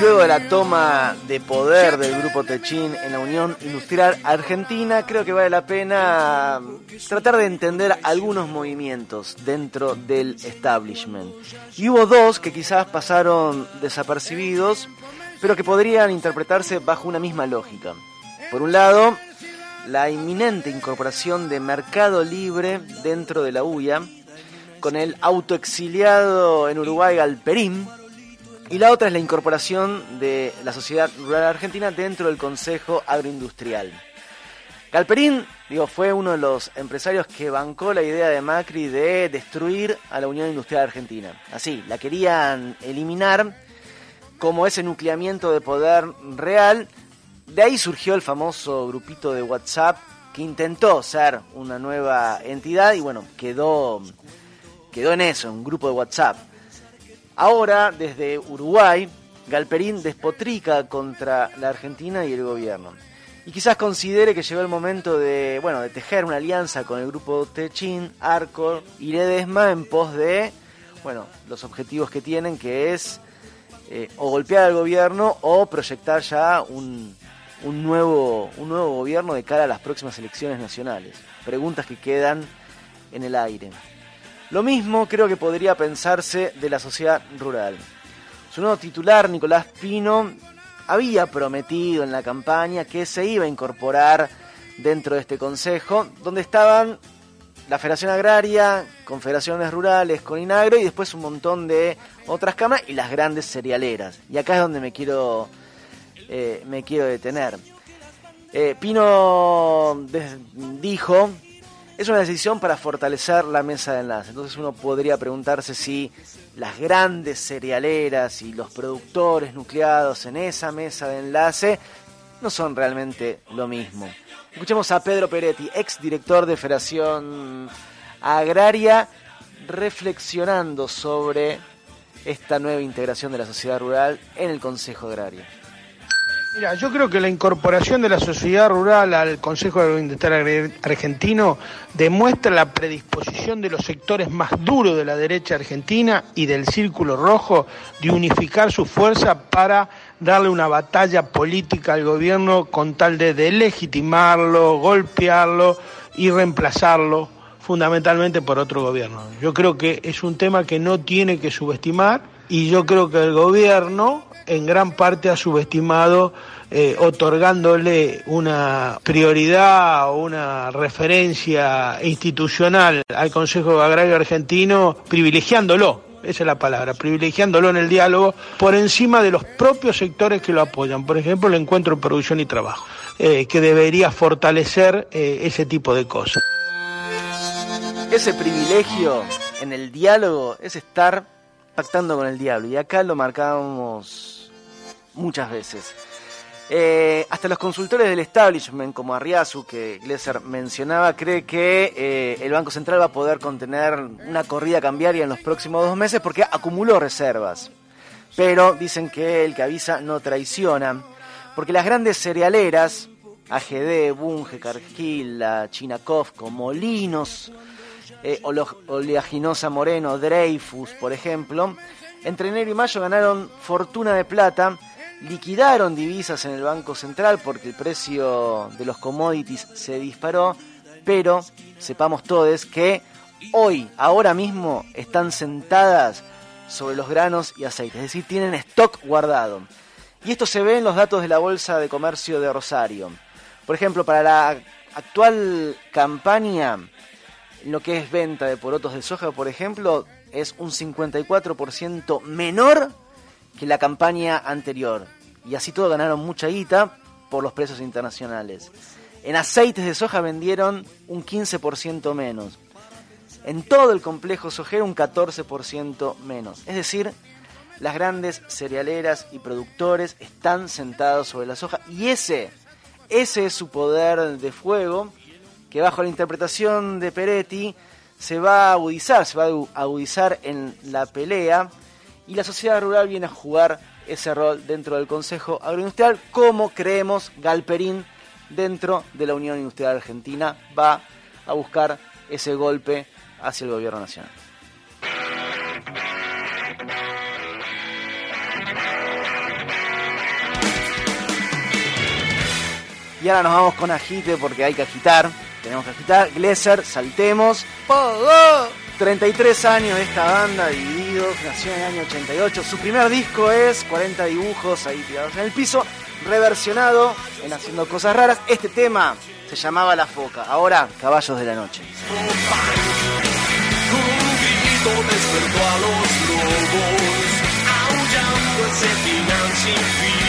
luego de la toma de poder del grupo Techín en la Unión Industrial Argentina, creo que vale la pena tratar de entender algunos movimientos dentro del establishment. Y hubo dos que quizás pasaron desapercibidos, pero que podrían interpretarse bajo una misma lógica. Por un lado, la inminente incorporación de Mercado Libre dentro de la UIA, con el autoexiliado en Uruguay Galperín, y la otra es la incorporación de la Sociedad Rural Argentina dentro del Consejo Agroindustrial. Galperín, digo, fue uno de los empresarios que bancó la idea de Macri de destruir a la Unión Industrial Argentina. Así, la querían eliminar como ese nucleamiento de poder real. De ahí surgió el famoso grupito de WhatsApp que intentó ser una nueva entidad y bueno, quedó, quedó en eso, un grupo de WhatsApp. Ahora, desde Uruguay, Galperín despotrica contra la Argentina y el gobierno. Y quizás considere que llegó el momento de, bueno, de tejer una alianza con el grupo Techin, Arcor y Ledesma en pos de, bueno, los objetivos que tienen, que es eh, o golpear al gobierno o proyectar ya un, un, nuevo, un nuevo gobierno de cara a las próximas elecciones nacionales. Preguntas que quedan en el aire. Lo mismo creo que podría pensarse de la sociedad rural. Su nuevo titular, Nicolás Pino, había prometido en la campaña que se iba a incorporar dentro de este consejo, donde estaban la Federación Agraria, Confederaciones Rurales, con Inagro y después un montón de otras cámaras y las grandes cerealeras. Y acá es donde me quiero, eh, me quiero detener. Eh, Pino dijo es una decisión para fortalecer la mesa de enlace. Entonces uno podría preguntarse si las grandes cerealeras y los productores nucleados en esa mesa de enlace no son realmente lo mismo. Escuchemos a Pedro Peretti, ex director de Federación Agraria, reflexionando sobre esta nueva integración de la sociedad rural en el Consejo Agrario. Mira, yo creo que la incorporación de la sociedad rural al Consejo Agroindustrial Argentino demuestra la predisposición de los sectores más duros de la derecha argentina y del Círculo Rojo de unificar su fuerza para darle una batalla política al gobierno con tal de delegitimarlo, golpearlo y reemplazarlo fundamentalmente por otro gobierno. Yo creo que es un tema que no tiene que subestimar y yo creo que el gobierno en gran parte ha subestimado eh, otorgándole una prioridad o una referencia institucional al Consejo Agrario Argentino, privilegiándolo, esa es la palabra, privilegiándolo en el diálogo por encima de los propios sectores que lo apoyan, por ejemplo el encuentro de producción y trabajo, eh, que debería fortalecer eh, ese tipo de cosas. Ese privilegio en el diálogo es estar pactando con el diablo. Y acá lo marcábamos muchas veces. Eh, hasta los consultores del establishment, como Arriazu, que Glesser mencionaba, cree que eh, el Banco Central va a poder contener una corrida cambiaria en los próximos dos meses porque acumuló reservas. Pero dicen que el que avisa no traiciona, porque las grandes cerealeras, AGD, Bunge, Cargill, Chinakov, Molinos, eh, Oleaginosa Moreno, Dreyfus, por ejemplo, entre enero y mayo ganaron fortuna de plata, liquidaron divisas en el Banco Central porque el precio de los commodities se disparó, pero sepamos todos que hoy, ahora mismo, están sentadas sobre los granos y aceites, es decir, tienen stock guardado. Y esto se ve en los datos de la Bolsa de Comercio de Rosario. Por ejemplo, para la actual campaña, lo que es venta de porotos de soja, por ejemplo, es un 54% menor que la campaña anterior. Y así todo ganaron mucha guita por los precios internacionales. En aceites de soja vendieron un 15% menos. En todo el complejo sojero un 14% menos. Es decir, las grandes cerealeras y productores están sentados sobre la soja y ese, ese es su poder de fuego que bajo la interpretación de Peretti se va a agudizar, se va a agudizar en la pelea y la sociedad rural viene a jugar ese rol dentro del Consejo Agroindustrial, como creemos Galperín dentro de la Unión Industrial Argentina va a buscar ese golpe hacia el gobierno nacional. Y ahora nos vamos con agite porque hay que agitar. Tenemos que agitar. Glesser, saltemos. 33 años de esta banda, Divididos, nació en el año 88. Su primer disco es 40 dibujos ahí tirados en el piso, reversionado en Haciendo Cosas Raras. Este tema se llamaba La Foca, ahora Caballos de la Noche. despertó a los lobos, aullando ese final sin fin.